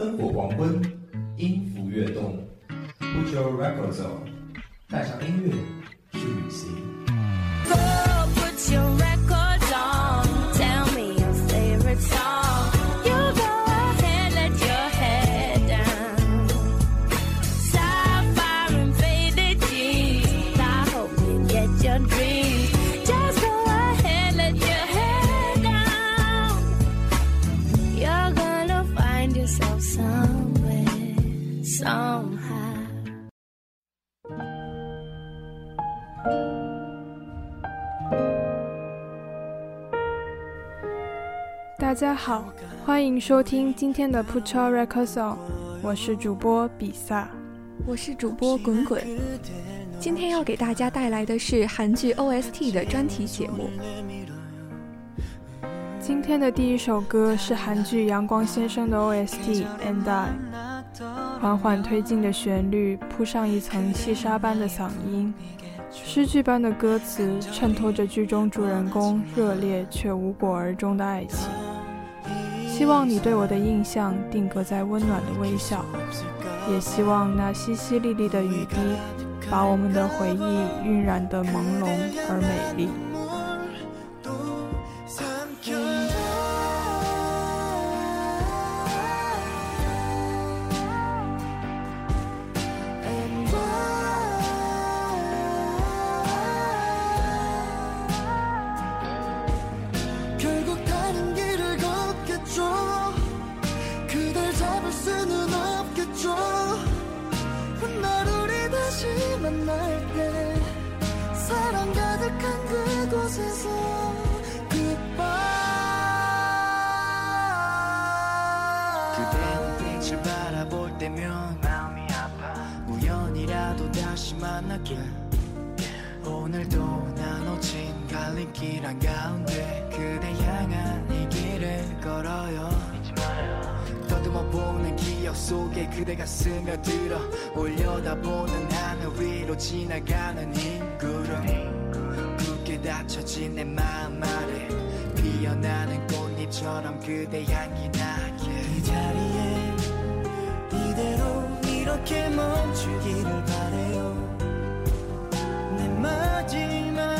灯火黄昏，音符跃动，Put your records on，带上音乐去旅行。家好，欢迎收听今天的 Put Your Records On，我是主播比萨。我是主播滚滚，今天要给大家带来的是韩剧 OST 的专题节目。今天的第一首歌是韩剧《阳光先生》的 OST《And I》，缓缓推进的旋律铺上一层细沙般的嗓音，诗句般的歌词衬托着剧中主人公热烈却无果而终的爱情。希望你对我的印象定格在温暖的微笑，也希望那淅淅沥沥的雨滴把我们的回忆晕染得朦胧而美丽。 때면 마음이 아파. 우연이라도 다시 만날게. 오늘도 나눠진 갈림길 한가운데 그대 향한 이 길을 걸어요. 더듬어 보는 기억 속에 그대가 스며들어 올려다보는 하늘 위로 지나가는 흰 구름 닫혀진 내 마음 아래 피어나는 꽃잎처럼 그대 향기 나게. 이 자리에 이대로 이렇게 멈추기를 바래요. 내 마지막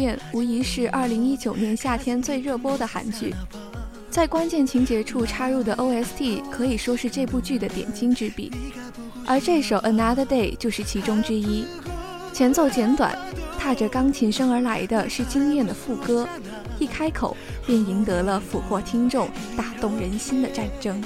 店无疑是2019年夏天最热播的韩剧，在关键情节处插入的 OST 可以说是这部剧的点睛之笔，而这首 Another Day 就是其中之一。前奏简短，踏着钢琴声而来的是惊艳的副歌，一开口便赢得了俘获听众、打动人心的战争。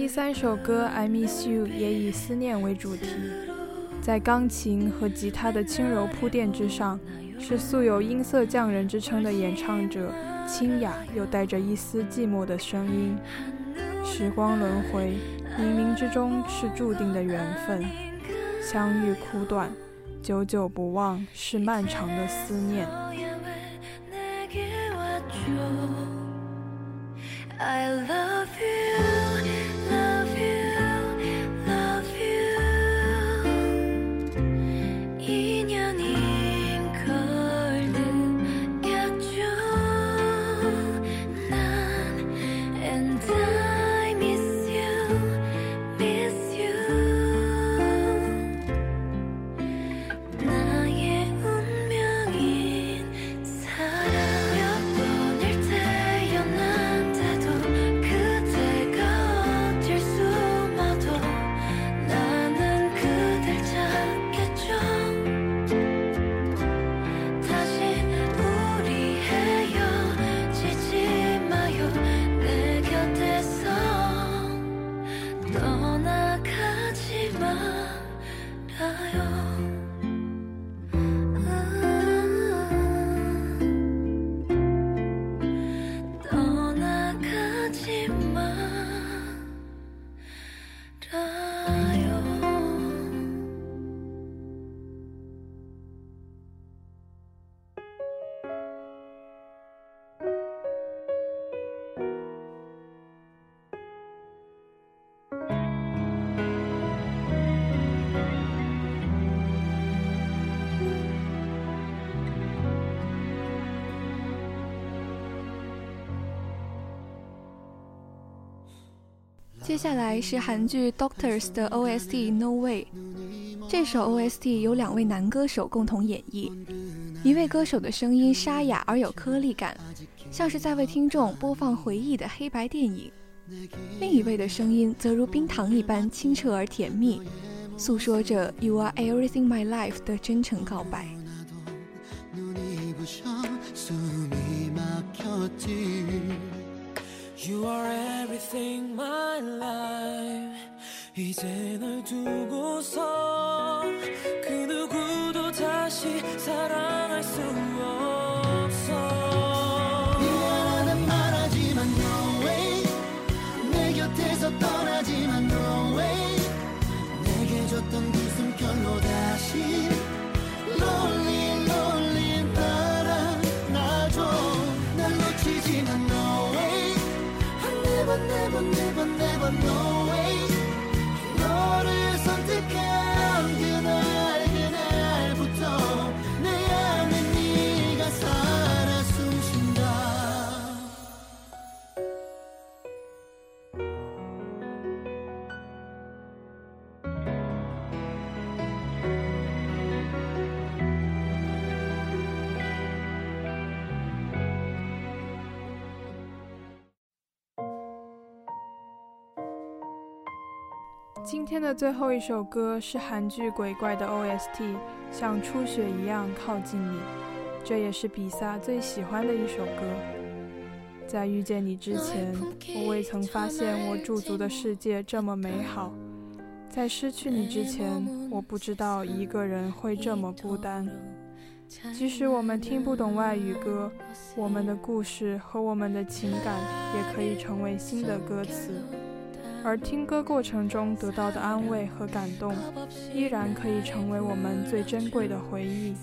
第三首歌《I Miss You》也以思念为主题，在钢琴和吉他的轻柔铺垫之上，是素有音色匠人之称的演唱者清雅又带着一丝寂寞的声音。时光轮回，冥冥之中是注定的缘分，相遇苦短，久久不忘是漫长的思念。接下来是韩剧《Doctors》的 OST《No Way》，这首 OST 由两位男歌手共同演绎，一位歌手的声音沙哑而有颗粒感，像是在为听众播放回忆的黑白电影；另一位的声音则如冰糖一般清澈而甜蜜，诉说着 “You are everything my life” 的真诚告白。You are everything my 이제 널 두고서 그 누구도 다시 사랑할 수 없어. 미안하단 말하지만 no way. 내 곁에서 떠나지만 no way. 내게 줬던 그 숨결로 다시 今天的最后一首歌是韩剧《鬼怪》的 OST，《像初雪一样靠近你》，这也是比萨最喜欢的一首歌。在遇见你之前，我未曾发现我驻足的世界这么美好；在失去你之前，我不知道一个人会这么孤单。即使我们听不懂外语歌，我们的故事和我们的情感也可以成为新的歌词。而听歌过程中得到的安慰和感动，依然可以成为我们最珍贵的回忆。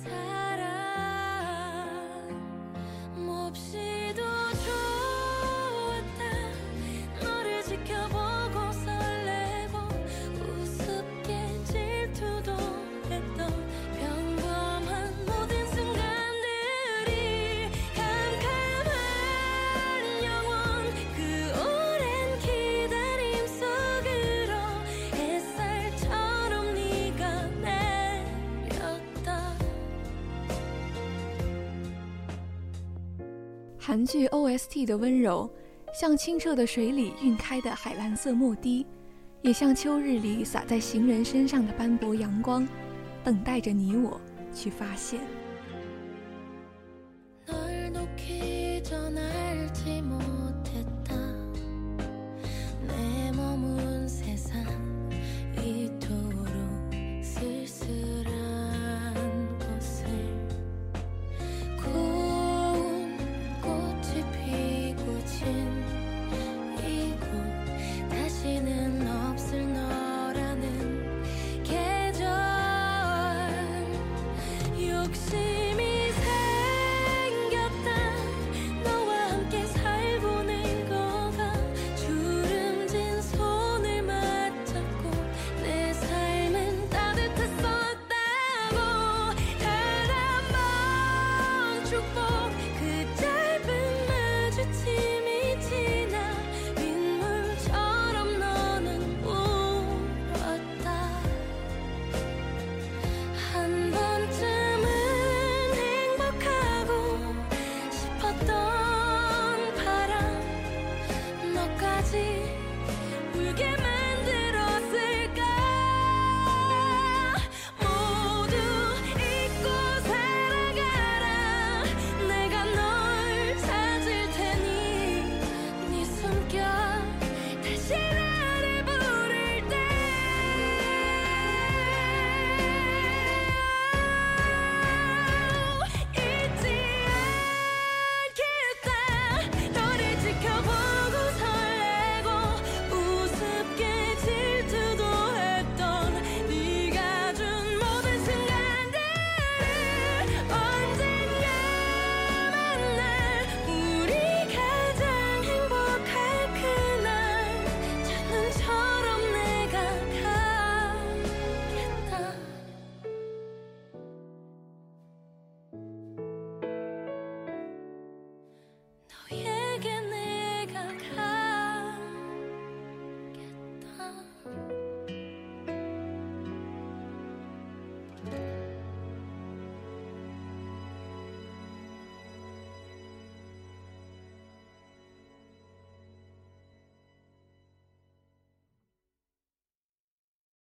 韩剧 OST 的温柔，像清澈的水里晕开的海蓝色墨滴，也像秋日里洒在行人身上的斑驳阳光，等待着你我去发现。give me